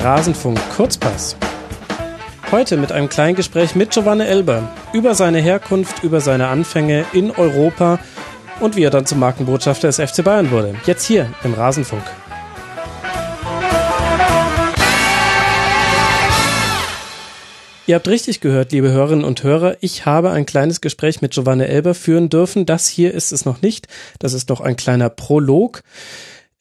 Rasenfunk Kurzpass. Heute mit einem kleinen Gespräch mit Giovanni Elber über seine Herkunft, über seine Anfänge in Europa und wie er dann zum Markenbotschafter des FC Bayern wurde. Jetzt hier im Rasenfunk. Ihr habt richtig gehört, liebe Hörerinnen und Hörer. Ich habe ein kleines Gespräch mit Giovanni Elber führen dürfen. Das hier ist es noch nicht. Das ist doch ein kleiner Prolog.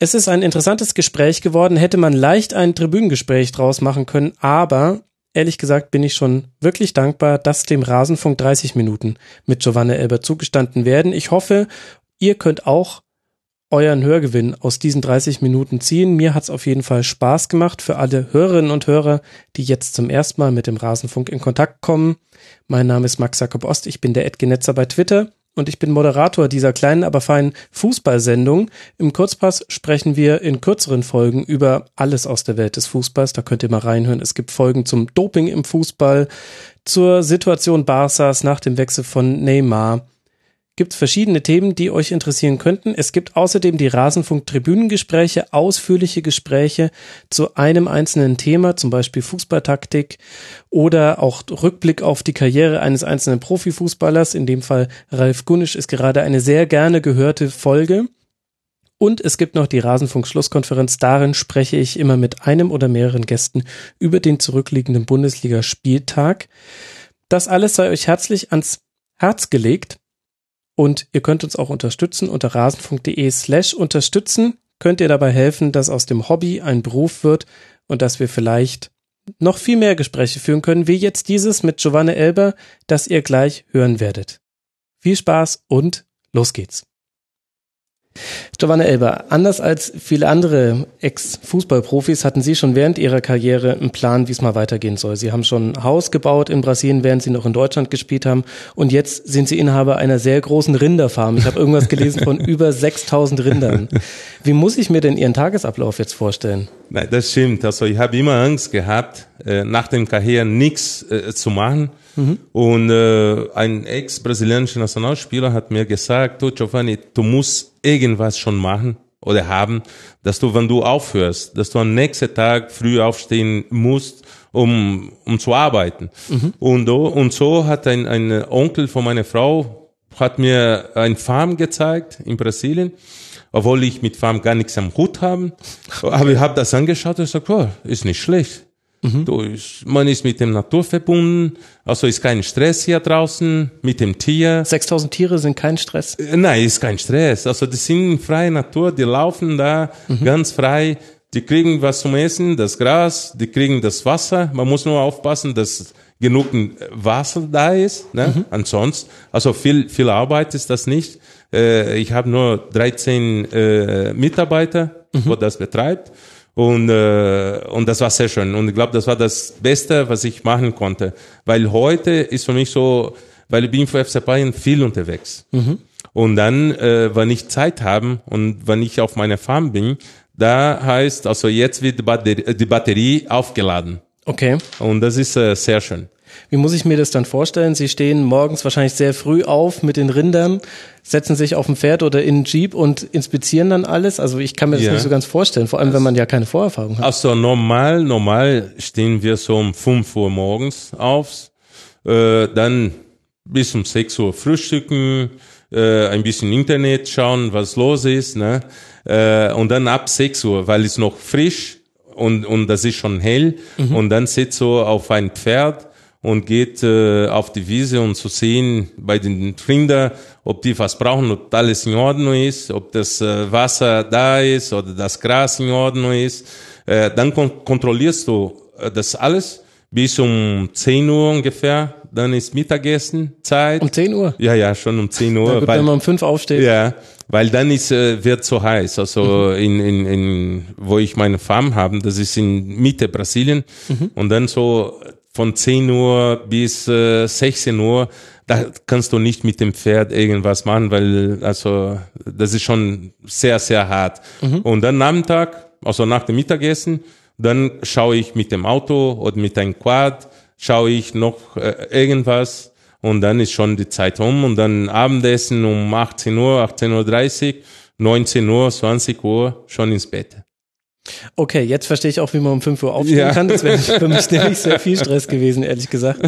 Es ist ein interessantes Gespräch geworden. Hätte man leicht ein Tribünengespräch draus machen können, aber ehrlich gesagt bin ich schon wirklich dankbar, dass dem Rasenfunk 30 Minuten mit Giovanni Elber zugestanden werden. Ich hoffe, ihr könnt auch euren Hörgewinn aus diesen 30 Minuten ziehen. Mir hat's auf jeden Fall Spaß gemacht für alle Hörerinnen und Hörer, die jetzt zum ersten Mal mit dem Rasenfunk in Kontakt kommen. Mein Name ist Max Jakob Ost, ich bin der Edgenetzer bei Twitter und ich bin Moderator dieser kleinen, aber feinen Fußballsendung. Im Kurzpass sprechen wir in kürzeren Folgen über alles aus der Welt des Fußballs. Da könnt ihr mal reinhören. Es gibt Folgen zum Doping im Fußball, zur Situation Barças nach dem Wechsel von Neymar gibt es verschiedene Themen, die euch interessieren könnten. Es gibt außerdem die Rasenfunk-Tribünengespräche, ausführliche Gespräche zu einem einzelnen Thema, zum Beispiel Fußballtaktik oder auch Rückblick auf die Karriere eines einzelnen Profifußballers. In dem Fall Ralf Gunnisch ist gerade eine sehr gerne gehörte Folge. Und es gibt noch die Rasenfunk-Schlusskonferenz. Darin spreche ich immer mit einem oder mehreren Gästen über den zurückliegenden Bundesligaspieltag. Das alles sei euch herzlich ans Herz gelegt. Und ihr könnt uns auch unterstützen unter rasenfunk.de slash unterstützen. Könnt ihr dabei helfen, dass aus dem Hobby ein Beruf wird und dass wir vielleicht noch viel mehr Gespräche führen können, wie jetzt dieses mit Giovanni Elber, das ihr gleich hören werdet. Viel Spaß und los geht's. Giovanna Elber, anders als viele andere Ex-Fußballprofis hatten Sie schon während Ihrer Karriere einen Plan, wie es mal weitergehen soll. Sie haben schon ein Haus gebaut in Brasilien, während Sie noch in Deutschland gespielt haben. Und jetzt sind Sie Inhaber einer sehr großen Rinderfarm. Ich habe irgendwas gelesen von über 6000 Rindern. Wie muss ich mir denn Ihren Tagesablauf jetzt vorstellen? Nein, das stimmt. Also ich habe immer Angst gehabt, äh, nach dem Karriere nichts äh, zu machen Mhm. Und äh, ein ex-brasilianischer Nationalspieler hat mir gesagt, du Giovanni, du musst irgendwas schon machen oder haben, dass du, wenn du aufhörst, dass du am nächsten Tag früh aufstehen musst, um, um zu arbeiten. Mhm. Und, und so hat ein, ein Onkel von meiner Frau hat mir ein Farm gezeigt in Brasilien, obwohl ich mit Farm gar nichts am Hut habe. Aber ich habe das angeschaut und gesagt, oh, ist nicht schlecht. Mhm. Du, man ist mit dem Natur verbunden, also ist kein Stress hier draußen mit dem Tier. 6000 Tiere sind kein Stress? Äh, nein, ist kein Stress. Also die sind freie Natur, die laufen da mhm. ganz frei. Die kriegen was zum Essen, das Gras, die kriegen das Wasser. Man muss nur aufpassen, dass genug Wasser da ist. Ne? Mhm. Ansonsten, also viel, viel Arbeit ist das nicht. Äh, ich habe nur 13 äh, Mitarbeiter, mhm. wo das betreibt. Und, äh, und das war sehr schön. Und ich glaube, das war das Beste, was ich machen konnte. Weil heute ist für mich so, weil ich bin für FC Bayern viel unterwegs. Mhm. Und dann, äh, wenn ich Zeit habe und wenn ich auf meiner Farm bin, da heißt, also jetzt wird die Batterie, die Batterie aufgeladen. Okay. Und das ist äh, sehr schön. Wie muss ich mir das dann vorstellen? Sie stehen morgens wahrscheinlich sehr früh auf mit den Rindern, setzen sich auf ein Pferd oder in einen Jeep und inspizieren dann alles. Also ich kann mir das ja. nicht so ganz vorstellen, vor allem wenn man ja keine Vorerfahrung hat. Also normal, normal stehen wir so um 5 Uhr morgens auf, äh, dann bis um 6 Uhr frühstücken, äh, ein bisschen Internet schauen, was los ist, ne? Äh, und dann ab 6 Uhr, weil es noch frisch und, und das ist schon hell mhm. und dann sitzt du auf ein Pferd und geht äh, auf die Wiese um zu sehen bei den Rindern, ob die was brauchen, ob alles in Ordnung ist, ob das äh, Wasser da ist oder das Gras in Ordnung ist. Äh, dann kon kontrollierst du äh, das alles bis um 10 Uhr ungefähr. Dann ist Mittagessen Zeit. Um 10 Uhr? Ja, ja, schon um 10 Uhr. Gut, weil, wenn man um 5 aufsteht. Ja, weil dann ist, äh, wird so heiß. Also mhm. in, in, in, wo ich meine Farm habe, das ist in Mitte Brasilien. Mhm. Und dann so von 10 Uhr bis äh, 16 Uhr, da kannst du nicht mit dem Pferd irgendwas machen, weil also das ist schon sehr, sehr hart. Mhm. Und dann Nachmittag, also nach dem Mittagessen, dann schaue ich mit dem Auto oder mit einem Quad, schaue ich noch äh, irgendwas und dann ist schon die Zeit um und dann Abendessen um 18 Uhr, 18.30 Uhr, 19 Uhr, 20 Uhr schon ins Bett. Okay, jetzt verstehe ich auch, wie man um 5 Uhr aufstehen ja. kann. Das wäre für mich nämlich sehr viel Stress gewesen, ehrlich gesagt.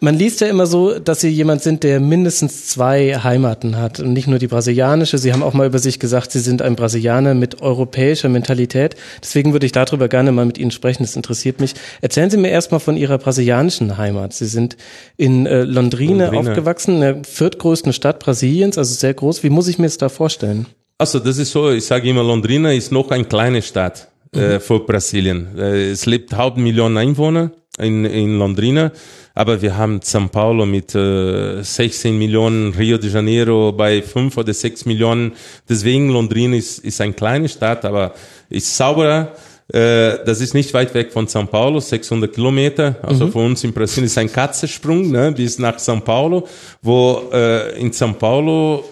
Man liest ja immer so, dass Sie jemand sind, der mindestens zwei Heimaten hat und nicht nur die brasilianische. Sie haben auch mal über sich gesagt, Sie sind ein Brasilianer mit europäischer Mentalität. Deswegen würde ich darüber gerne mal mit Ihnen sprechen. Das interessiert mich. Erzählen Sie mir erstmal von Ihrer brasilianischen Heimat. Sie sind in äh, Londrina, Londrina aufgewachsen, in der viertgrößten Stadt Brasiliens, also sehr groß. Wie muss ich mir das da vorstellen? Also das ist so, ich sage immer, Londrina ist noch eine kleine Stadt äh, mhm. für Brasilien. Äh, es lebt halb Millionen Einwohner in, in Londrina. Aber wir haben São Paulo mit äh, 16 Millionen, Rio de Janeiro bei 5 oder 6 Millionen. Deswegen Londrina ist, ist eine kleine Stadt, aber ist sauberer. Äh, das ist nicht weit weg von São Paulo, 600 Kilometer. Also mhm. für uns in Brasilien ist ein Katzensprung ne, bis nach São Paulo, wo äh, in São Paulo,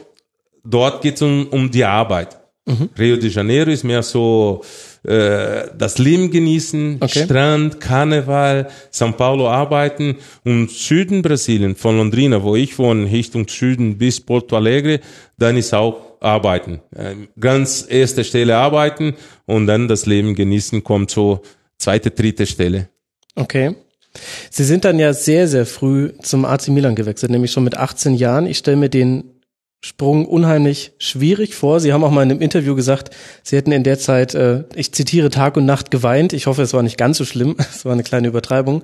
dort geht es um, um die Arbeit. Mhm. Rio de Janeiro ist mehr so äh, das Leben genießen, okay. Strand, Karneval, São Paulo arbeiten und Süden Brasilien, von Londrina, wo ich wohne, Richtung Süden bis Porto Alegre, dann ist auch arbeiten. Äh, ganz erste Stelle arbeiten und dann das Leben genießen kommt so zweite, dritte Stelle. Okay. Sie sind dann ja sehr, sehr früh zum AC Milan gewechselt, nämlich schon mit 18 Jahren. Ich stelle mir den Sprung unheimlich schwierig vor. Sie haben auch mal in einem Interview gesagt, Sie hätten in der Zeit, äh, ich zitiere, Tag und Nacht geweint. Ich hoffe, es war nicht ganz so schlimm. Es war eine kleine Übertreibung.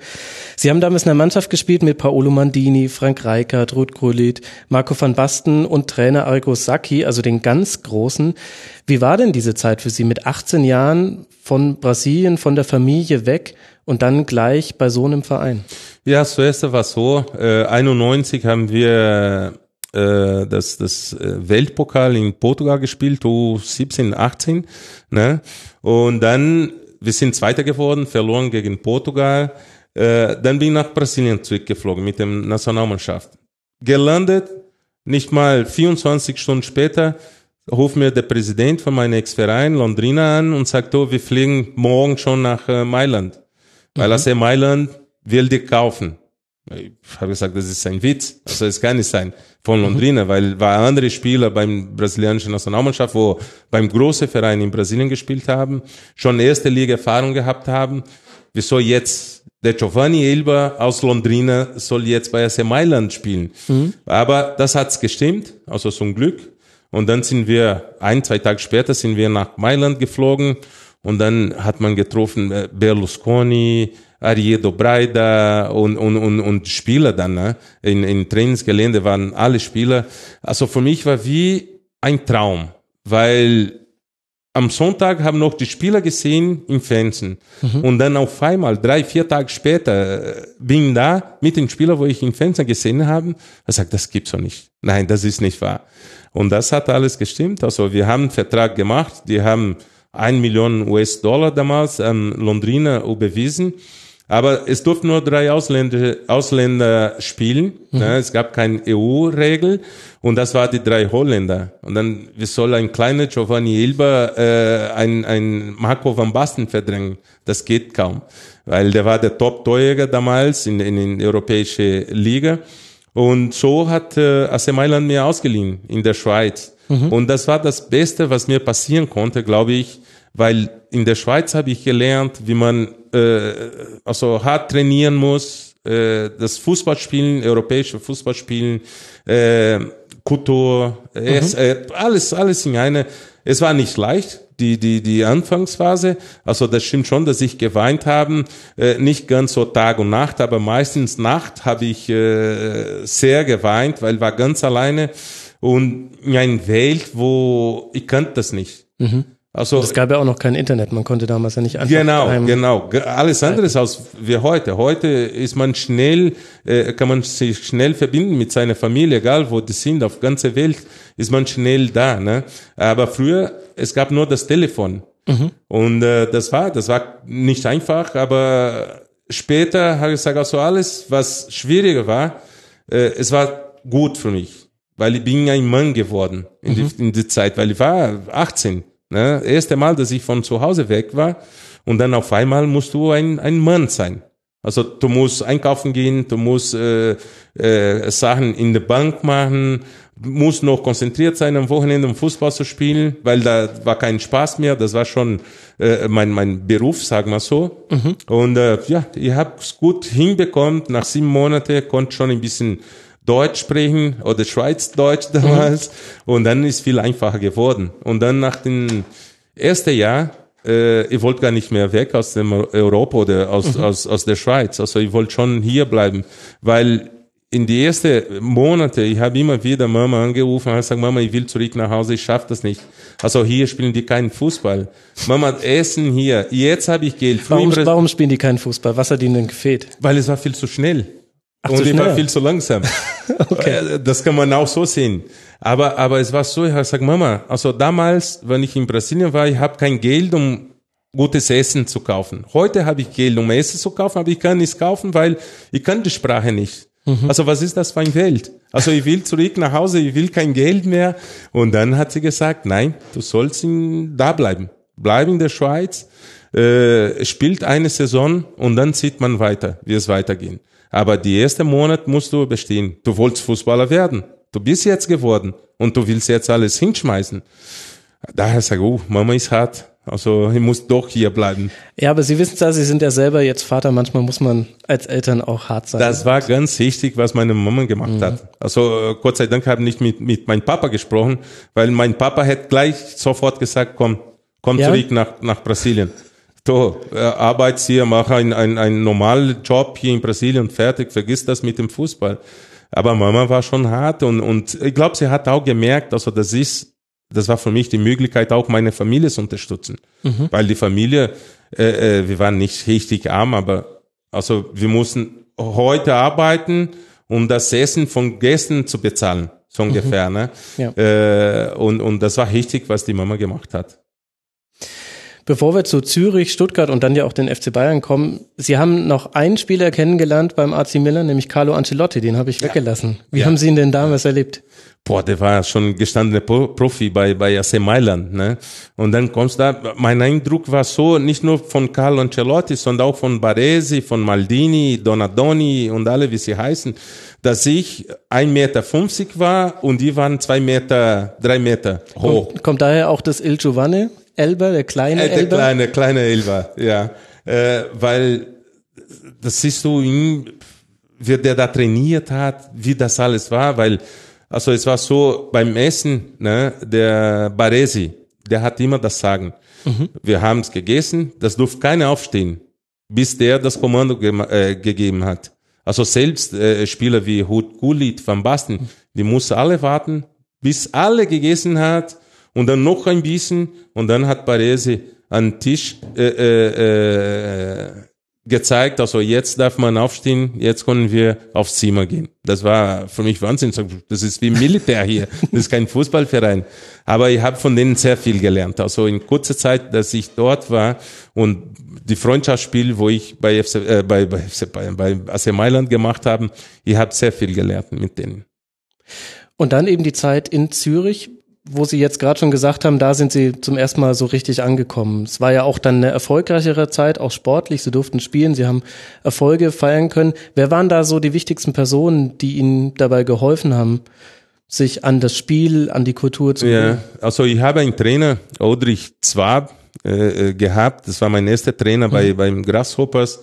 Sie haben damals in einer Mannschaft gespielt mit Paolo Mandini, Frank Reichardt, Ruth Gullit, Marco van Basten und Trainer Arrigo Sacchi, also den ganz Großen. Wie war denn diese Zeit für Sie mit 18 Jahren von Brasilien, von der Familie weg und dann gleich bei so einem Verein? Ja, zuerst war es so, äh, 91 haben wir äh, das, das äh, Weltpokal in Portugal gespielt, U17, 18. Ne? Und dann, wir sind Zweiter geworden, verloren gegen Portugal. Äh, dann bin ich nach Brasilien zurückgeflogen mit der Nationalmannschaft. Gelandet, nicht mal 24 Stunden später, ruft mir der Präsident von meinem Ex-Verein, Londrina, an und sagt, oh, wir fliegen morgen schon nach äh, Mailand. Weil mhm. er Mailand will dich kaufen. Ich habe gesagt, das ist ein Witz. Also es kann nicht sein von mhm. Londrina, weil war andere Spieler beim brasilianischen Nationalmannschaft, wo beim großen Verein in Brasilien gespielt haben, schon erste Liga Erfahrung gehabt haben. Wieso jetzt der Giovanni Elba aus Londrina soll jetzt bei AC Mailand spielen? Mhm. Aber das hat's gestimmt, also zum Glück. Und dann sind wir ein, zwei Tage später sind wir nach Mailand geflogen und dann hat man getroffen äh, Berlusconi, Ariedo Braida und, und, und, und Spieler dann. Ne? In, in Trainingsgelände waren alle Spieler. Also für mich war wie ein Traum, weil am Sonntag haben noch die Spieler gesehen im Fernsehen. Mhm. Und dann auf einmal, drei, vier Tage später, äh, bin da mit den Spielern, wo ich im Fernsehen gesehen habe. Er sagt, das gibt's doch nicht. Nein, das ist nicht wahr. Und das hat alles gestimmt. Also wir haben einen Vertrag gemacht. Die haben ein Million US-Dollar damals an Londrina überwiesen. Aber es durften nur drei Ausländer, Ausländer spielen. Mhm. Ne? Es gab keine EU-Regel. Und das war die drei Holländer. Und dann, wie soll ein kleiner Giovanni Ilba äh, ein, ein Marco van Basten verdrängen? Das geht kaum. Weil der war der Top-Torjäger damals in, in, in der europäischen Liga. Und so hat äh, AC Mailand mir ausgeliehen in der Schweiz. Mhm. Und das war das Beste, was mir passieren konnte, glaube ich, weil in der Schweiz habe ich gelernt, wie man äh, also hart trainieren muss, äh, das Fußballspielen, europäische Fußballspielen, äh, Kultur, mhm. es, äh, alles, alles in eine. Es war nicht leicht, die, die, die Anfangsphase. Also das stimmt schon, dass ich geweint habe. Äh, nicht ganz so Tag und Nacht, aber meistens Nacht habe ich äh, sehr geweint, weil war ganz alleine und in einer Welt, wo ich kannte das nicht. Mhm. Also, es gab ja auch noch kein Internet, man konnte damals ja nicht einfach. Genau, genau. Alles andere ist als wie heute. Heute ist man schnell, äh, kann man sich schnell verbinden mit seiner Familie, egal wo die sind, auf ganzer Welt ist man schnell da. Ne? Aber früher, es gab nur das Telefon. Mhm. Und äh, das war, das war nicht einfach, aber später habe ich gesagt, also alles, was schwieriger war, äh, es war gut für mich, weil ich bin ein Mann geworden in, mhm. die, in die Zeit, weil ich war 18. Ne? Erste Mal, dass ich von zu Hause weg war und dann auf einmal musst du ein, ein Mann sein. Also du musst einkaufen gehen, du musst äh, äh, Sachen in der Bank machen, muss noch konzentriert sein, am Wochenende um Fußball zu spielen, weil da war kein Spaß mehr. Das war schon äh, mein, mein Beruf, sagen wir so. Mhm. Und äh, ja, ich habe es gut hinbekommen. Nach sieben Monaten konnte schon ein bisschen Deutsch sprechen oder Schweizdeutsch damals. Mhm. Und dann ist viel einfacher geworden. Und dann nach dem ersten Jahr, äh, ich wollte gar nicht mehr weg aus dem Europa oder aus, mhm. aus, aus der Schweiz. Also ich wollte schon hier bleiben, weil in die ersten Monate, ich habe immer wieder Mama angerufen und gesagt, Mama, ich will zurück nach Hause, ich schaffe das nicht. Also hier spielen die keinen Fußball. Mama, Essen hier. Jetzt habe ich Geld. Warum, warum spielen die keinen Fußball? Was hat ihnen denn gefehlt? Weil es war viel zu schnell. Ach, und ich war viel zu langsam. okay. Äh, das kann man auch so sehen. Aber, aber es war so, ich habe gesagt, Mama, also damals, wenn ich in Brasilien war, ich habe kein Geld, um gutes Essen zu kaufen. Heute habe ich Geld, um Essen zu kaufen, aber ich kann nichts kaufen, weil ich kann die Sprache nicht. Mhm. Also was ist das für ein Welt? Also ich will zurück nach Hause, ich will kein Geld mehr. Und dann hat sie gesagt, nein, du sollst in, da bleiben. Bleib in der Schweiz, äh, spielt eine Saison und dann sieht man weiter, wie es weitergeht. Aber die erste Monat musst du bestehen. Du wolltest Fußballer werden. Du bist jetzt geworden und du willst jetzt alles hinschmeißen. Daher sage ich, oh, Mama ist hart. Also ich muss doch hier bleiben. Ja, aber Sie wissen ja, Sie sind ja selber jetzt Vater. Manchmal muss man als Eltern auch hart sein. Das war ganz wichtig, was meine Mama gemacht mhm. hat. Also Gott sei Dank habe ich nicht mit, mit meinem Papa gesprochen, weil mein Papa hätte gleich sofort gesagt, komm, komm ja? zurück nach, nach Brasilien. So, äh, arbeitest hier, mach einen ein, ein normalen Job hier in Brasilien fertig, vergiss das mit dem Fußball. Aber Mama war schon hart und, und ich glaube, sie hat auch gemerkt, also das ist, das war für mich die Möglichkeit, auch meine Familie zu unterstützen. Mhm. Weil die Familie, äh, äh, wir waren nicht richtig arm, aber also wir mussten heute arbeiten, um das Essen von Gästen zu bezahlen, so mhm. ungefähr. Mhm. Ne? Ja. Äh, und, und das war richtig, was die Mama gemacht hat. Bevor wir zu Zürich, Stuttgart und dann ja auch den FC Bayern kommen, Sie haben noch einen Spieler kennengelernt beim AC Milan, nämlich Carlo Ancelotti, den habe ich ja. weggelassen. Wie ja. haben Sie ihn denn damals erlebt? Boah, der war schon gestandener Profi bei, bei AC Mailand, ne? Und dann kommst da, mein Eindruck war so, nicht nur von Carlo Ancelotti, sondern auch von Baresi, von Maldini, Donadoni und alle, wie sie heißen, dass ich 1,50 Meter war und die waren zwei Meter, drei Meter hoch. Kommt, kommt daher auch das Il Giovanni? Elber, der kleine äh, der Elber? kleine, kleine Elber, ja. Äh, weil das siehst du, wie der da trainiert hat, wie das alles war, weil, also es war so beim Essen, ne, der Baresi, der hat immer das Sagen. Mhm. Wir haben es gegessen, das durfte keiner aufstehen, bis der das Kommando ge äh, gegeben hat. Also selbst äh, Spieler wie Hut Gulit Van Basten, die mussten alle warten, bis alle gegessen hat und dann noch ein bisschen und dann hat Baresi an Tisch äh, äh, äh, gezeigt, also jetzt darf man aufstehen, jetzt können wir aufs Zimmer gehen. Das war für mich Wahnsinn. Das ist wie Militär hier, das ist kein Fußballverein. Aber ich habe von denen sehr viel gelernt. Also in kurzer Zeit, dass ich dort war und die Freundschaftsspiel, wo ich bei FC, äh, bei, bei, bei, bei AC Mailand gemacht habe, ich habe sehr viel gelernt mit denen. Und dann eben die Zeit in Zürich wo Sie jetzt gerade schon gesagt haben, da sind Sie zum ersten Mal so richtig angekommen. Es war ja auch dann eine erfolgreichere Zeit, auch sportlich. Sie durften spielen, Sie haben Erfolge feiern können. Wer waren da so die wichtigsten Personen, die Ihnen dabei geholfen haben, sich an das Spiel, an die Kultur zu Ja, also ich habe einen Trainer, Audrich Zwab, äh, äh, gehabt. Das war mein erster Trainer bei, mhm. beim Grasshoppers.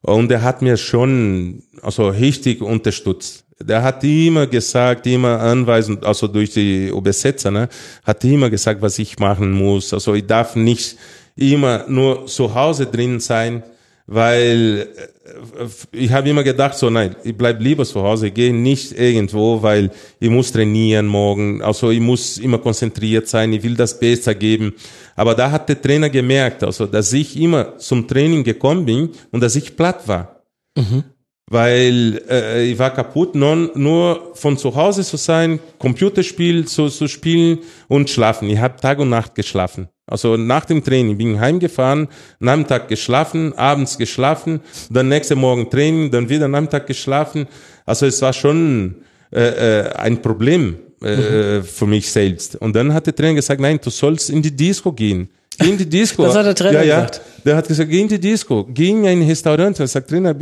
Und er hat mir schon, also richtig unterstützt der hat immer gesagt, immer anweisend, also durch die Übersetzer, ne, hat immer gesagt, was ich machen muss. Also ich darf nicht immer nur zu Hause drin sein, weil äh, ich habe immer gedacht, so nein, ich bleib lieber zu Hause, gehe nicht irgendwo, weil ich muss trainieren morgen, also ich muss immer konzentriert sein, ich will das besser geben. Aber da hat der Trainer gemerkt, also dass ich immer zum Training gekommen bin und dass ich platt war. Mhm weil äh, ich war kaputt, nur, nur von zu Hause zu sein, Computerspiel zu, zu spielen und schlafen. Ich habe Tag und Nacht geschlafen. Also nach dem Training bin ich heimgefahren, Nachmittag geschlafen, abends geschlafen, dann nächste Morgen Training, dann wieder Nachmittag geschlafen. Also es war schon äh, äh, ein Problem äh, mhm. für mich selbst. Und dann hat der Trainer gesagt, nein, du sollst in die Disco gehen. Geh in die Disco. Das hat der Trainer ja, gesagt. Der hat gesagt, geh in die Disco, geh in ein Restaurant. Er sagt, Trainer,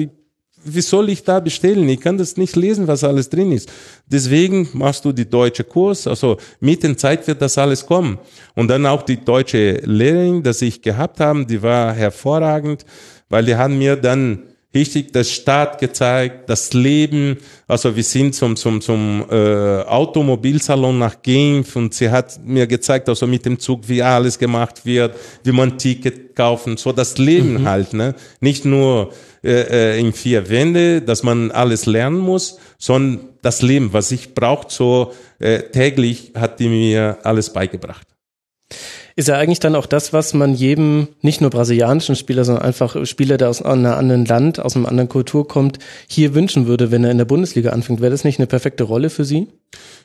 wie soll ich da bestellen? Ich kann das nicht lesen, was alles drin ist. Deswegen machst du die deutsche Kurs. Also mit der Zeit wird das alles kommen. Und dann auch die deutsche Lehrerin, das ich gehabt habe, die war hervorragend, weil die haben mir dann richtig das Stadt gezeigt, das Leben. Also wir sind zum, zum, zum äh, Automobilsalon nach Genf und sie hat mir gezeigt, also mit dem Zug, wie alles gemacht wird, wie man Ticket kaufen, so das Leben mhm. halt. Ne? Nicht nur äh, äh, in vier Wände, dass man alles lernen muss, sondern das Leben, was ich braucht, so äh, täglich hat die mir alles beigebracht ist ja eigentlich dann auch das, was man jedem, nicht nur brasilianischen Spieler, sondern einfach Spieler, der aus einem anderen Land, aus einer anderen Kultur kommt, hier wünschen würde, wenn er in der Bundesliga anfängt. Wäre das nicht eine perfekte Rolle für Sie?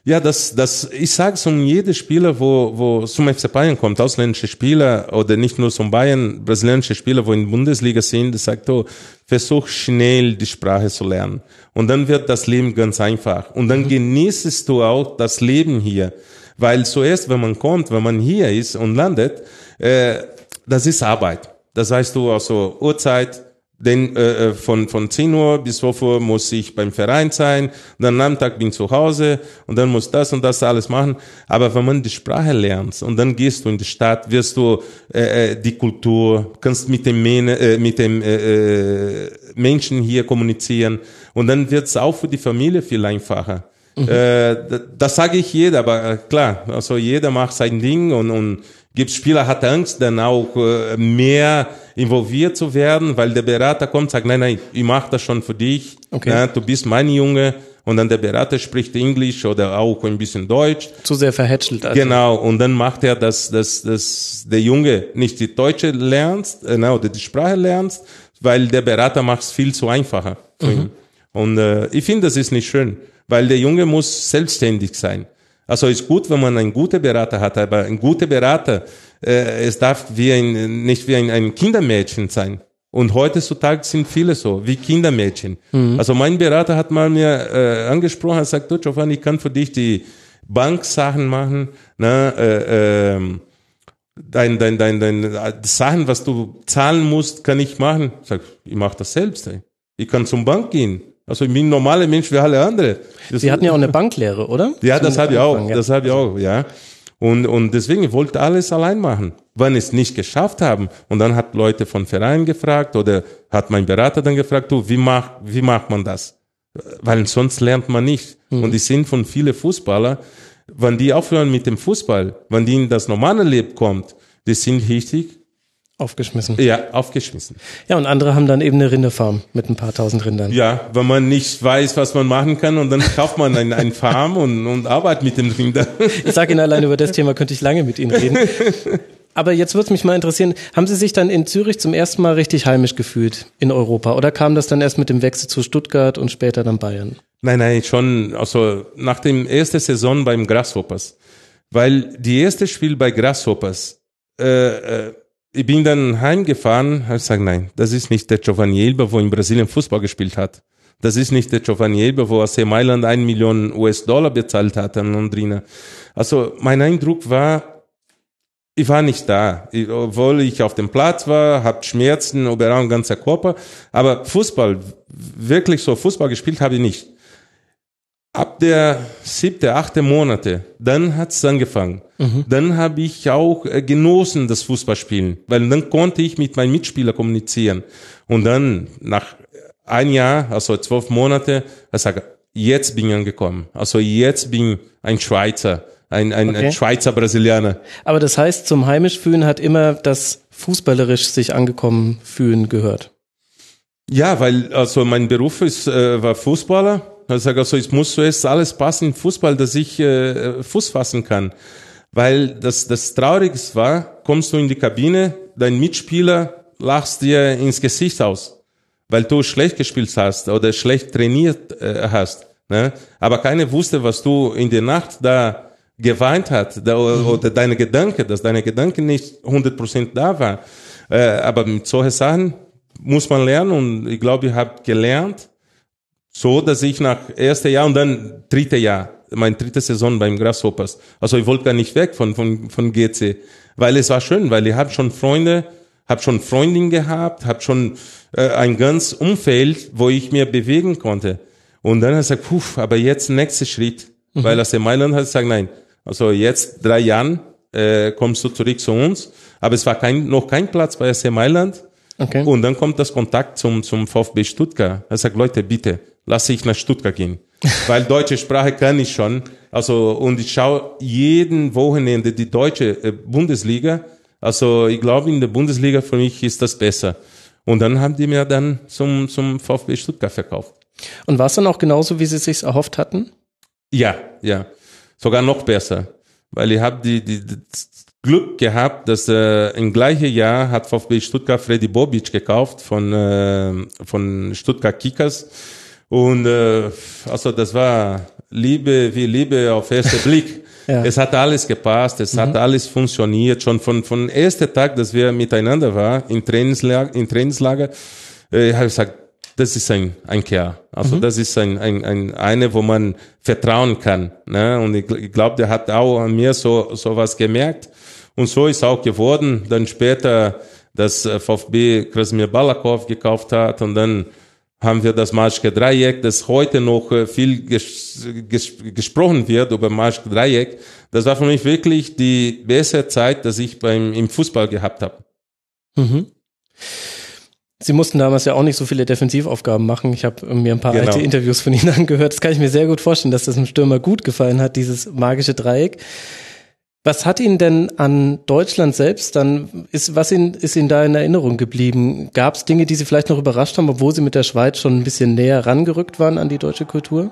Ja, das, das, ich sage es um jede Spieler, wo, wo zum FC Bayern kommt, ausländische Spieler oder nicht nur zum Bayern, brasilianische Spieler, wo in der Bundesliga sind, sagt, oh, versuch schnell die Sprache zu lernen. Und dann wird das Leben ganz einfach. Und dann mhm. genießt du auch das Leben hier. Weil zuerst, wenn man kommt, wenn man hier ist und landet, äh, das ist Arbeit. Das heißt, du also Uhrzeit, denn äh, äh von, von 10 Uhr bis 12 Uhr muss ich beim Verein sein, dann am Tag bin ich zu Hause und dann muss das und das alles machen. Aber wenn man die Sprache lernt und dann gehst du in die Stadt, wirst du äh, äh die Kultur, kannst mit dem, äh, mit dem äh, äh, Menschen hier kommunizieren und dann wird es auch für die Familie viel einfacher. Mhm. Äh, das sage ich jeder, aber äh, klar, also jeder macht sein Ding und, und gibt Spieler hat Angst, dann auch äh, mehr involviert zu werden, weil der Berater kommt und sagt, nein, nein, ich mache das schon für dich, okay. ja, du bist mein Junge und dann der Berater spricht Englisch oder auch ein bisschen Deutsch. Zu sehr verhätschelt. Also. Genau, und dann macht er, dass, dass, dass der Junge nicht die Deutsche lernt äh, oder die Sprache lernt, weil der Berater macht es viel zu einfacher für mhm. ihn. Und äh, ich finde, das ist nicht schön weil der Junge muss selbstständig sein. Also ist gut, wenn man einen guten Berater hat, aber ein guter Berater, äh, es darf wie ein, nicht wie ein, ein Kindermädchen sein. Und heutzutage sind viele so, wie Kindermädchen. Mhm. Also mein Berater hat mal mir äh, angesprochen, er sagt, Giovanni, ich kann für dich die Banksachen machen, ne, äh, äh, dein, dein, dein, dein, Sachen, was du zahlen musst, kann ich machen. Ich sag, ich mache das selbst. Ey. Ich kann zum Bank gehen. Also ich bin ein normaler Mensch wie alle anderen. Das Sie hatten ja auch eine Banklehre, oder? Ja, das habe ich auch. Das habe ich auch, ja. Und, und deswegen, ich wollte alles allein machen. Wenn es nicht geschafft haben, und dann hat Leute von Vereinen gefragt oder hat mein Berater dann gefragt, du, wie, mach, wie macht man das? Weil sonst lernt man nicht. Mhm. Und ich sind von vielen Fußballer, wenn die aufhören mit dem Fußball, wenn die in das normale Leben kommt, die sind richtig Aufgeschmissen. Ja, aufgeschmissen. Ja, und andere haben dann eben eine Rinderfarm mit ein paar tausend Rindern. Ja, wenn man nicht weiß, was man machen kann und dann kauft man eine ein Farm und, und arbeitet mit den Rindern. Ich sage Ihnen allein über das Thema könnte ich lange mit Ihnen reden. Aber jetzt würde es mich mal interessieren, haben Sie sich dann in Zürich zum ersten Mal richtig heimisch gefühlt in Europa oder kam das dann erst mit dem Wechsel zu Stuttgart und später dann Bayern? Nein, nein, schon, also nach dem ersten Saison beim Grasshoppers. Weil die erste Spiel bei Grasshoppers, äh, äh, ich bin dann heimgefahren, habe gesagt, nein, das ist nicht der Giovanni Elber, wo in Brasilien Fußball gespielt hat. Das ist nicht der Giovanni Elber, wo AC Mailand ein Million US-Dollar bezahlt hat an Londrina. Also mein Eindruck war, ich war nicht da. Ich, obwohl ich auf dem Platz war, habe Schmerzen, überall ganzer Körper. Aber Fußball, wirklich so Fußball gespielt habe ich nicht. Ab der siebte, achte Monate, dann hat's angefangen. Mhm. Dann habe ich auch äh, genossen das Fußballspielen, weil dann konnte ich mit meinen Mitspielern kommunizieren. Und dann nach ein Jahr, also zwölf Monate, ich sage, jetzt bin ich angekommen. Also jetzt bin ich ein Schweizer, ein, ein, okay. ein Schweizer Brasilianer. Aber das heißt, zum heimisch fühlen hat immer das fußballerisch sich angekommen fühlen gehört. Ja, weil also mein Beruf ist, äh, war Fußballer ich sage also, es muss zuerst alles passen im Fußball, dass ich äh, Fuß fassen kann. Weil das, das Traurigste war, kommst du in die Kabine, dein Mitspieler lachst dir ins Gesicht aus, weil du schlecht gespielt hast oder schlecht trainiert äh, hast. Ne? Aber keiner wusste, was du in der Nacht da geweint hat da, mhm. oder deine Gedanken, dass deine Gedanken nicht 100% da waren. Äh, aber mit solchen Sachen muss man lernen und ich glaube, ich habe gelernt, so, dass ich nach erste Jahr und dann dritte Jahr, mein dritte Saison beim Grasshoppers. Also ich wollte gar nicht weg von, von, von GC, weil es war schön, weil ich habe schon Freunde, habe schon Freundin gehabt, habe schon äh, ein ganz Umfeld, wo ich mir bewegen konnte. Und dann hat er gesagt, puh, aber jetzt nächster Schritt, mhm. weil aus dem Mailand hat gesagt, nein, also jetzt drei Jahren äh, kommst du zurück zu uns, aber es war kein, noch kein Platz bei AC Mailand. Okay. Und dann kommt das Kontakt zum, zum VfB Stuttgart. Er sagt, Leute, bitte, lass ich nach Stuttgart gehen. Weil deutsche Sprache kann ich schon. Also, und ich schaue jeden Wochenende die deutsche äh, Bundesliga. Also, ich glaube, in der Bundesliga für mich ist das besser. Und dann haben die mir dann zum, zum VfB Stuttgart verkauft. Und war es dann auch genauso, wie sie es sich erhofft hatten? Ja, ja. Sogar noch besser. Weil ich habe die, die, die Glück gehabt, dass äh, im gleichen Jahr hat VfB Stuttgart Freddy Bobic gekauft von, äh, von Stuttgart Kickers. Und äh, also das war Liebe wie Liebe auf ersten Blick. ja. Es hat alles gepasst, es mhm. hat alles funktioniert. Schon von von ersten Tag, dass wir miteinander waren im Trainingslager, im Trainingslager, äh, habe ich gesagt, das ist ein ein Kerl. Also mhm. das ist ein ein, ein eine, wo man vertrauen kann. Ne? Und ich, ich glaube, der hat auch an mir so so was gemerkt. Und so ist auch geworden. Dann später, dass äh, VfB Krasimir Balakov gekauft hat und dann haben wir das Maschke Dreieck, das heute noch äh, viel ges ges gesprochen wird über Maschke Dreieck. Das war für mich wirklich die beste Zeit, dass ich beim im Fußball gehabt habe. Mhm. Sie mussten damals ja auch nicht so viele Defensivaufgaben machen. Ich habe mir ein paar genau. alte Interviews von Ihnen angehört. Das kann ich mir sehr gut vorstellen, dass das dem Stürmer gut gefallen hat, dieses magische Dreieck. Was hat Ihnen denn an Deutschland selbst dann, ist, was Ihnen, ist Ihnen da in Erinnerung geblieben? Gab es Dinge, die Sie vielleicht noch überrascht haben, obwohl Sie mit der Schweiz schon ein bisschen näher rangerückt waren an die deutsche Kultur?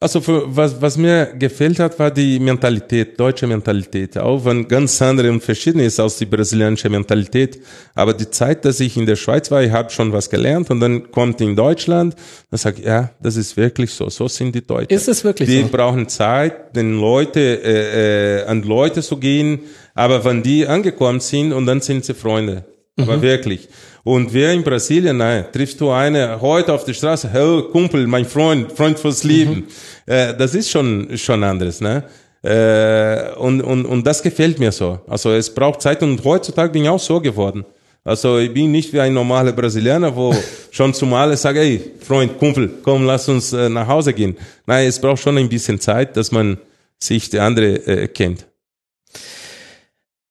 Also für, was, was mir gefällt hat, war die Mentalität, deutsche Mentalität. Auch wenn ganz andere und verschieden ist als die brasilianische Mentalität. Aber die Zeit, dass ich in der Schweiz war, ich habe schon was gelernt und dann kommt in Deutschland, dann sage ich, ja, das ist wirklich so. So sind die Deutschen. Ist es wirklich die so? Die brauchen Zeit, den Leute, äh, äh, an Leute zu gehen. Aber wenn die angekommen sind und dann sind sie Freunde. Aber mhm. wirklich. Und wer in Brasilien, nein, triffst du eine heute auf der Straße, hey, Kumpel, mein Freund, Freund fürs Leben. Mhm. Äh, das ist schon, schon anderes, ne? Äh, und, und, und das gefällt mir so. Also es braucht Zeit und heutzutage bin ich auch so geworden. Also ich bin nicht wie ein normaler Brasilianer, wo schon zumal ich sage, ey, Freund, Kumpel, komm, lass uns äh, nach Hause gehen. Nein, es braucht schon ein bisschen Zeit, dass man sich der andere äh, kennt.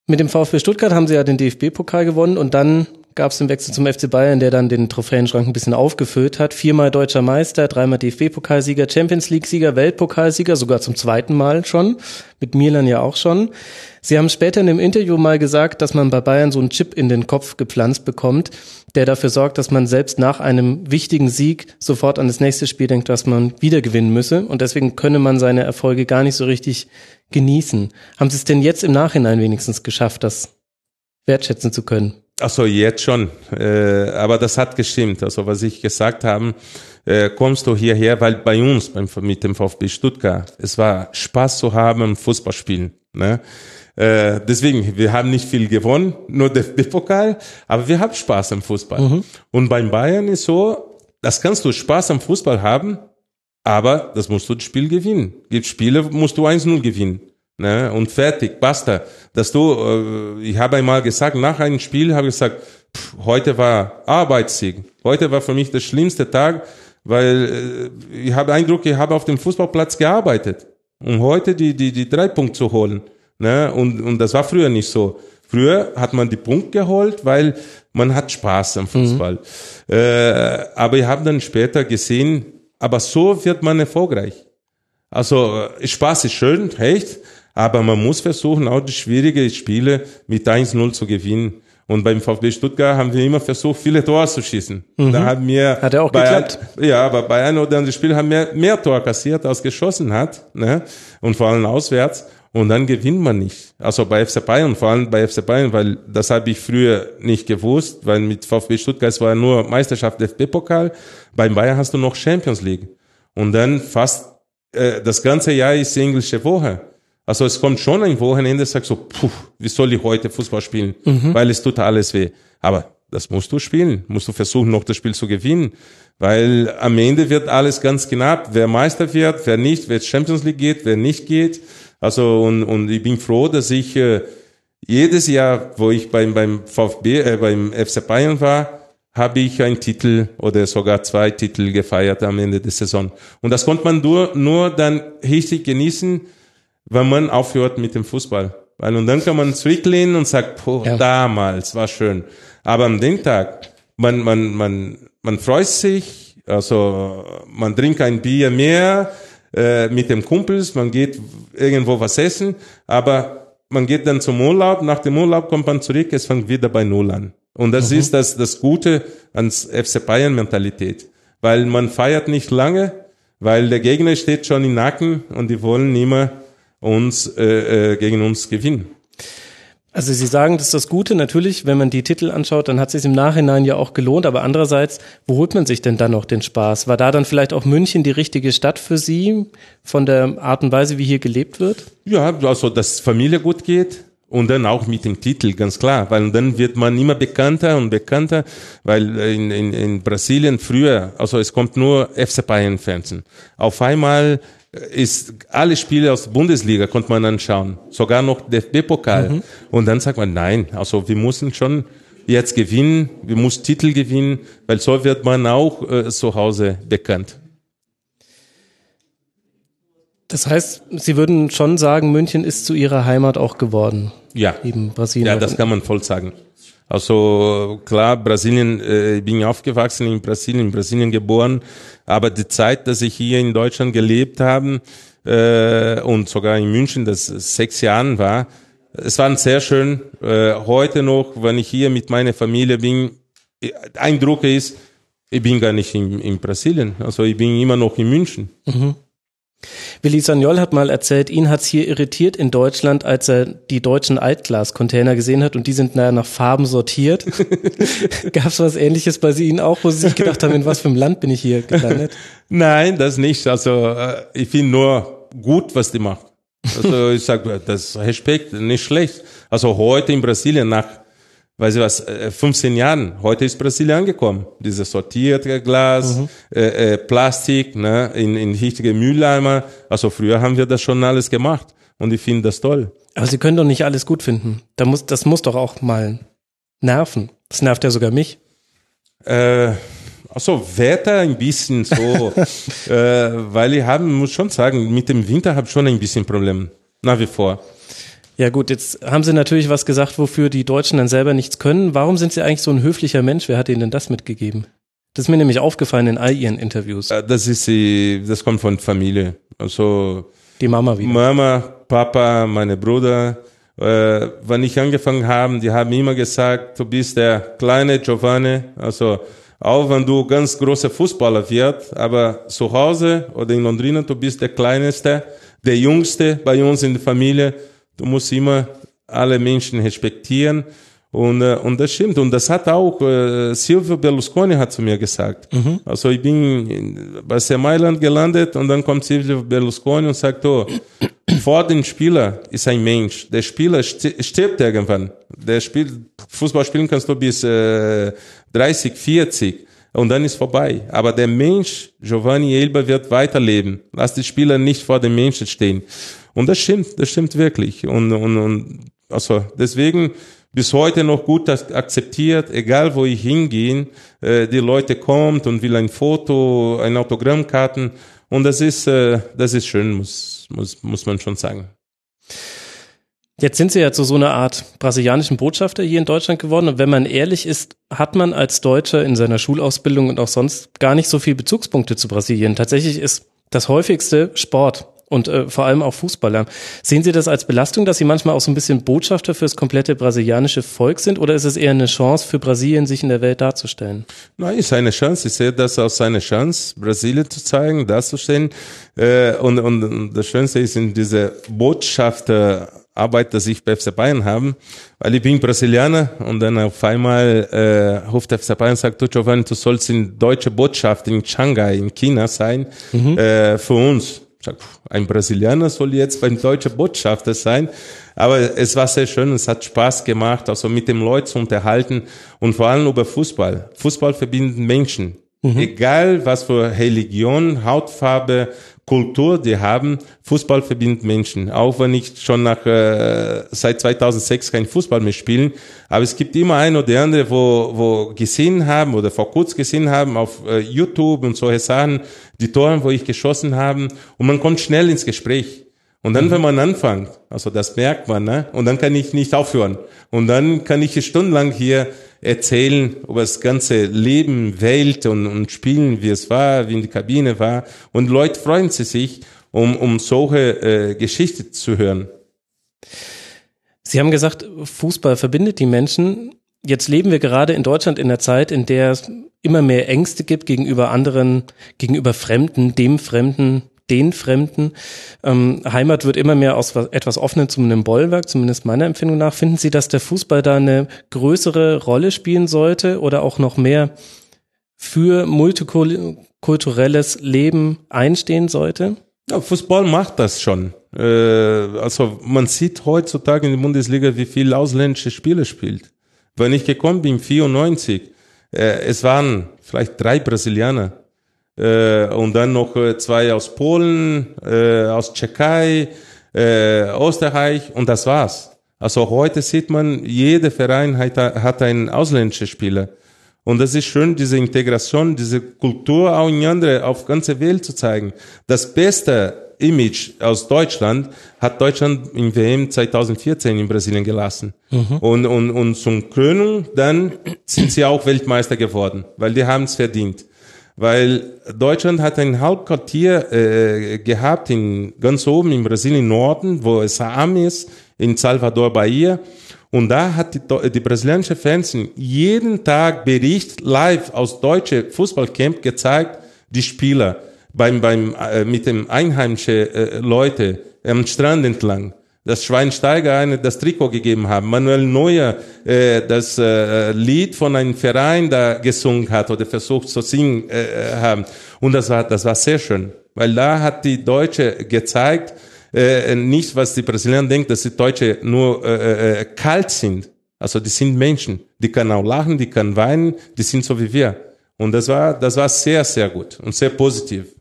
Mit dem VfB Stuttgart haben sie ja den DFB-Pokal gewonnen und dann gab es den Wechsel zum FC Bayern, der dann den Trophäenschrank ein bisschen aufgefüllt hat. Viermal deutscher Meister, dreimal DFB-Pokalsieger, Champions League-Sieger, Weltpokalsieger, sogar zum zweiten Mal schon. Mit Milan ja auch schon. Sie haben später in dem Interview mal gesagt, dass man bei Bayern so einen Chip in den Kopf gepflanzt bekommt, der dafür sorgt, dass man selbst nach einem wichtigen Sieg sofort an das nächste Spiel denkt, dass man wieder gewinnen müsse. Und deswegen könne man seine Erfolge gar nicht so richtig genießen. Haben Sie es denn jetzt im Nachhinein wenigstens geschafft, das wertschätzen zu können? Also jetzt schon, äh, aber das hat gestimmt. Also was ich gesagt habe, äh, kommst du hierher, weil bei uns beim, mit dem VfB Stuttgart, es war Spaß zu haben im Fußballspielen. Ne? Äh, deswegen, wir haben nicht viel gewonnen, nur der pokal aber wir haben Spaß am Fußball. Mhm. Und beim Bayern ist so, das kannst du Spaß am Fußball haben, aber das musst du das Spiel gewinnen. Gibt Spiele, musst du 1-0 gewinnen. Ne? Und fertig, basta. Dass du, äh, ich habe einmal gesagt, nach einem Spiel habe ich gesagt, pff, heute war Arbeitssieg. Heute war für mich der schlimmste Tag, weil äh, ich habe Eindruck, ich habe auf dem Fußballplatz gearbeitet, um heute die, die, die drei Punkte zu holen. Ne? Und, und das war früher nicht so. Früher hat man die Punkte geholt, weil man hat Spaß am Fußball. Mhm. Äh, aber ich habe dann später gesehen, aber so wird man erfolgreich. Also äh, Spaß ist schön, echt, aber man muss versuchen, auch die schwierigen Spiele mit 1-0 zu gewinnen. Und beim VfB Stuttgart haben wir immer versucht, viele Tore zu schießen. Mhm. Da haben wir hat er auch bei, geklappt. Ja, aber bei einem oder anderen Spiel haben wir mehr Tore kassiert, als geschossen hat, ne? Und vor allem auswärts. Und dann gewinnt man nicht. Also bei FC Bayern, vor allem bei FC Bayern, weil das habe ich früher nicht gewusst, weil mit VfB Stuttgart es war nur Meisterschaft DFB-Pokal. Beim Bayern hast du noch Champions League. Und dann fast äh, das ganze Jahr ist die englische Woche. Also es kommt schon ein Wochenende, sagst so, puh, wie soll ich heute Fußball spielen? Mhm. Weil es tut alles weh. Aber das musst du spielen, musst du versuchen, noch das Spiel zu gewinnen. Weil am Ende wird alles ganz knapp. Wer Meister wird, wer nicht, wer Champions League geht, wer nicht geht. Also und, und ich bin froh, dass ich äh, jedes Jahr, wo ich beim, beim VfB, äh, beim FC Bayern war, habe ich einen Titel oder sogar zwei Titel gefeiert am Ende der Saison. Und das konnte man nur, nur dann richtig genießen, wenn man aufhört mit dem Fußball. Weil und dann kann man zurücklehnen und sagt, boah, ja. damals war schön. Aber am dem Tag, man, man, man, man freut sich, also man trinkt ein Bier mehr äh, mit dem Kumpels, man geht irgendwo was essen, aber man geht dann zum Urlaub, nach dem Urlaub kommt man zurück, es fängt wieder bei Null an. Und das mhm. ist das, das Gute ans FC Bayern Mentalität. Weil man feiert nicht lange, weil der Gegner steht schon im Nacken und die wollen immer uns, äh, äh, gegen uns gewinnen. Also Sie sagen, das ist das Gute. Natürlich, wenn man die Titel anschaut, dann hat es sich im Nachhinein ja auch gelohnt. Aber andererseits, wo holt man sich denn dann noch den Spaß? War da dann vielleicht auch München die richtige Stadt für Sie von der Art und Weise, wie hier gelebt wird? Ja, also dass Familie gut geht, und dann auch mit dem Titel, ganz klar, weil dann wird man immer bekannter und bekannter, weil in, in, in Brasilien früher, also es kommt nur FC Bayern Fernsehen. Auf einmal ist alle Spiele aus der Bundesliga konnte man anschauen, sogar noch DFB-Pokal. Mhm. Und dann sagt man, nein, also wir müssen schon jetzt gewinnen, wir müssen Titel gewinnen, weil so wird man auch äh, zu Hause bekannt. Das heißt, Sie würden schon sagen, München ist zu Ihrer Heimat auch geworden. Ja. Eben Brasilien. Ja, das kann man voll sagen. Also klar, Brasilien, äh, ich bin aufgewachsen in Brasilien, in Brasilien geboren, aber die Zeit, dass ich hier in Deutschland gelebt habe äh, und sogar in München, das sechs Jahren war, es war sehr schön. Äh, heute noch, wenn ich hier mit meiner Familie bin, Eindruck ist, ich bin gar nicht in, in Brasilien, also ich bin immer noch in München. Mhm. Willi Sagnol hat mal erzählt, ihn hat's hier irritiert in Deutschland, als er die deutschen Altglas-Container gesehen hat und die sind naja nach Farben sortiert. Gab's was ähnliches bei Ihnen auch, wo Sie sich gedacht haben, in was für einem Land bin ich hier gelandet? Nein, das nicht. Also äh, ich finde nur gut, was die macht. Also ich sage, das Respekt, nicht schlecht. Also heute in Brasilien nach weiß ich was, 15 äh, Jahren, heute ist Brasilien angekommen. Dieses sortierte Glas, mhm. äh, äh, Plastik, ne, in, in richtige Mülleimer. Also früher haben wir das schon alles gemacht und ich finde das toll. Aber Sie können doch nicht alles gut finden. Da muss, das muss doch auch mal nerven. Das nervt ja sogar mich. Äh, also Wetter ein bisschen so, äh, weil ich haben, muss schon sagen, mit dem Winter habe ich schon ein bisschen Problem. Nach wie vor. Ja gut, jetzt haben Sie natürlich was gesagt, wofür die Deutschen dann selber nichts können. Warum sind Sie eigentlich so ein höflicher Mensch? Wer hat Ihnen denn das mitgegeben? Das ist mir nämlich aufgefallen in all Ihren Interviews. Das ist die, das kommt von Familie. Also die Mama wieder. Mama, Papa, meine Bruder. Äh, wenn ich angefangen habe, die haben immer gesagt, du bist der kleine Giovanni. Also auch wenn du ganz großer Fußballer wirst, aber zu Hause oder in Londrina, du bist der kleinste, der jüngste bei uns in der Familie Du musst immer alle Menschen respektieren. Und, äh, und das stimmt. Und das hat auch äh, Silvio Berlusconi hat zu mir gesagt. Mhm. Also ich bin in, bei AC Mailand gelandet und dann kommt Silvio Berlusconi und sagt, oh, vor dem Spieler ist ein Mensch. Der Spieler stirbt irgendwann. Der spielt, Fußball spielen kannst du bis äh, 30, 40 und dann ist vorbei. Aber der Mensch, Giovanni Elba, wird weiterleben. Lass die Spieler nicht vor dem Menschen stehen. Und das stimmt, das stimmt wirklich. Und, und, und also deswegen bis heute noch gut akzeptiert, egal wo ich hingehe, äh, die Leute kommt und will ein Foto, ein Autogrammkarten und das ist, äh, das ist schön, muss, muss, muss man schon sagen. Jetzt sind Sie ja zu so einer Art brasilianischen Botschafter hier in Deutschland geworden. Und wenn man ehrlich ist, hat man als Deutscher in seiner Schulausbildung und auch sonst gar nicht so viel Bezugspunkte zu Brasilien. Tatsächlich ist das häufigste Sport und äh, vor allem auch Fußballer. Sehen Sie das als Belastung, dass Sie manchmal auch so ein bisschen Botschafter für das komplette brasilianische Volk sind oder ist es eher eine Chance für Brasilien, sich in der Welt darzustellen? Nein, ist eine Chance. Ich sehe das als eine Chance, Brasilien zu zeigen, darzustellen. Äh, und, und, das Schönste ist in dieser Botschafter Arbeit, dass ich bei FC Bayern habe, weil ich bin Brasilianer und dann auf einmal äh, ruft FC Bayern und sagt, du Giovanni, du sollst in deutsche Botschaft in Shanghai, in China sein, mhm. äh, für uns sag, ein Brasilianer soll jetzt beim deutschen Botschafter sein. Aber es war sehr schön, es hat Spaß gemacht, also mit dem Leuten zu unterhalten und vor allem über Fußball. Fußball verbindet Menschen. Mhm. Egal was für Religion, Hautfarbe, Kultur die haben, Fußball verbindet Menschen. Auch wenn ich schon nach äh, seit 2006 kein Fußball mehr spielen, aber es gibt immer ein oder andere, wo, wo gesehen haben oder vor kurz gesehen haben auf äh, YouTube und solche Sachen, die Tore, wo ich geschossen haben und man kommt schnell ins Gespräch. Und dann, wenn man anfängt, also das merkt man, ne? Und dann kann ich nicht aufhören. Und dann kann ich stundenlang hier erzählen über das ganze Leben, Welt und, und Spielen, wie es war, wie in die Kabine war. Und Leute freuen sich, um, um solche äh, Geschichten zu hören. Sie haben gesagt, Fußball verbindet die Menschen. Jetzt leben wir gerade in Deutschland in der Zeit, in der es immer mehr Ängste gibt gegenüber anderen, gegenüber Fremden, dem Fremden, den Fremden. Ähm, Heimat wird immer mehr aus was, etwas Offenen zu einem Bollwerk, zumindest meiner Empfindung nach. Finden Sie, dass der Fußball da eine größere Rolle spielen sollte oder auch noch mehr für multikulturelles Leben einstehen sollte? Ja, Fußball macht das schon. Äh, also man sieht heutzutage in der Bundesliga, wie viel ausländische Spieler spielt. Wenn ich gekommen bin, 94, äh, es waren vielleicht drei Brasilianer äh, und dann noch äh, zwei aus Polen, äh, aus Tschechei, äh, Österreich und das war's. Also heute sieht man, jeder Verein hat, hat einen ausländischen Spieler. Und das ist schön, diese Integration, diese Kultur auch in andere, auf ganze Welt zu zeigen. Das beste Image aus Deutschland hat Deutschland im WM 2014 in Brasilien gelassen. Mhm. Und, und, und zum Krönung dann sind sie auch Weltmeister geworden, weil die haben es verdient weil Deutschland hat ein Hauptquartier äh, gehabt in ganz oben in Brasilien Norden, wo es arm ist, in Salvador Bahia. Und da hat die, die brasilianische Fernsehen jeden Tag Bericht live aus deutsche Fußballcamp gezeigt, die Spieler beim, beim, äh, mit dem einheimischen äh, Leute am Strand entlang dass Schweinsteiger eine das Trikot gegeben haben, Manuel Neuer äh, das äh, Lied von einem Verein da gesungen hat oder versucht zu singen äh, äh, haben. Und das war, das war sehr schön, weil da hat die Deutsche gezeigt, äh, nicht was die Brasilianer denken, dass die Deutsche nur äh, äh, kalt sind. Also die sind Menschen, die können auch lachen, die können weinen, die sind so wie wir. Und das war, das war sehr, sehr gut und sehr positiv.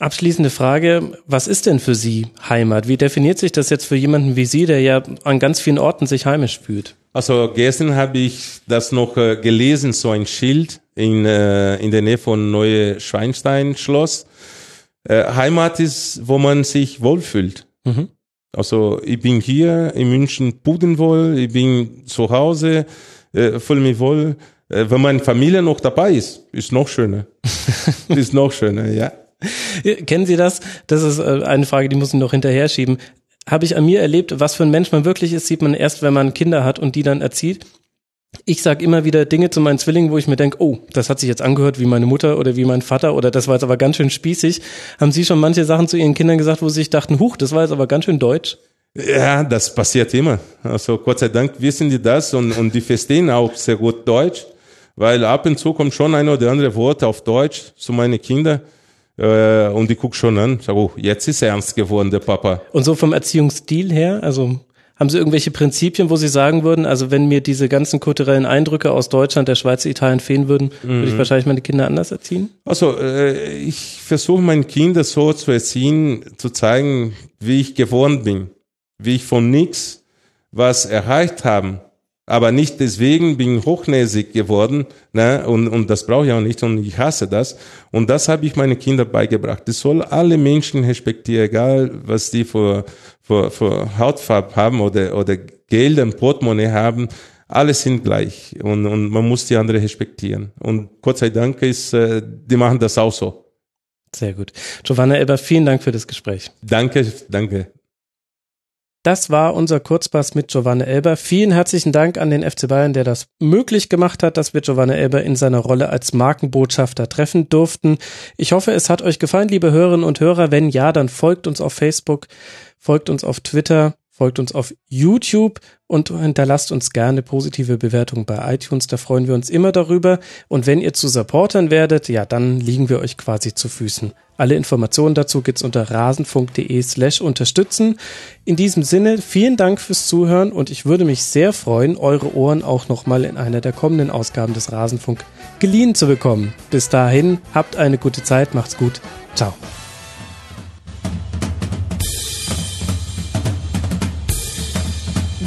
Abschließende Frage, was ist denn für Sie Heimat? Wie definiert sich das jetzt für jemanden wie Sie, der ja an ganz vielen Orten sich heimisch fühlt? Also gestern habe ich das noch äh, gelesen, so ein Schild in, äh, in der Nähe von Neue Schweinstein Schloss. Äh, Heimat ist, wo man sich wohlfühlt. Mhm. Also ich bin hier in München pudenwohl, ich bin zu Hause, äh, fühle mich wohl. Äh, wenn meine Familie noch dabei ist, ist noch schöner. ist noch schöner, ja. Kennen Sie das? Das ist äh, eine Frage, die muss ich noch hinterher schieben. Habe ich an mir erlebt, was für ein Mensch man wirklich ist, sieht man erst, wenn man Kinder hat und die dann erzieht. Ich sage immer wieder Dinge zu meinen Zwillingen, wo ich mir denke, oh, das hat sich jetzt angehört wie meine Mutter oder wie mein Vater oder das war jetzt aber ganz schön spießig. Haben Sie schon manche Sachen zu Ihren Kindern gesagt, wo Sie sich dachten, huch, das war jetzt aber ganz schön deutsch? Ja, das passiert immer. Also Gott sei Dank wissen die das und, und die verstehen auch sehr gut Deutsch, weil ab und zu kommt schon ein oder andere Wort auf Deutsch zu meinen Kindern. Äh, und die guckt schon an, sag, oh, jetzt ist er ernst geworden, der Papa. Und so vom Erziehungsstil her, also haben Sie irgendwelche Prinzipien, wo Sie sagen würden, also wenn mir diese ganzen kulturellen Eindrücke aus Deutschland, der Schweiz, Italien fehlen würden, mhm. würde ich mhm. wahrscheinlich meine Kinder anders erziehen? Also äh, ich versuche meinen Kindern so zu erziehen, zu zeigen, wie ich geworden bin, wie ich von nichts was erreicht haben, aber nicht deswegen bin ich hochnäsig geworden, ne? und, und das brauche ich auch nicht und ich hasse das. Und das habe ich meinen Kindern beigebracht. Es soll alle Menschen respektieren, egal was die für, für, für Hautfarbe haben oder, oder Geld im Portemonnaie haben. Alle sind gleich und, und man muss die anderen respektieren. Und Gott sei Dank ist, äh, die machen das auch so. Sehr gut. Giovanna Elber, vielen Dank für das Gespräch. Danke, danke. Das war unser Kurzpass mit Giovanni Elber. Vielen herzlichen Dank an den FC Bayern, der das möglich gemacht hat, dass wir Giovanni Elber in seiner Rolle als Markenbotschafter treffen durften. Ich hoffe, es hat euch gefallen, liebe Hörerinnen und Hörer. Wenn ja, dann folgt uns auf Facebook, folgt uns auf Twitter, folgt uns auf YouTube und hinterlasst uns gerne positive Bewertungen bei iTunes. Da freuen wir uns immer darüber. Und wenn ihr zu Supportern werdet, ja, dann liegen wir euch quasi zu Füßen. Alle Informationen dazu gibt's unter rasenfunk.de slash unterstützen. In diesem Sinne, vielen Dank fürs Zuhören und ich würde mich sehr freuen, eure Ohren auch nochmal in einer der kommenden Ausgaben des Rasenfunk geliehen zu bekommen. Bis dahin, habt eine gute Zeit, macht's gut. Ciao.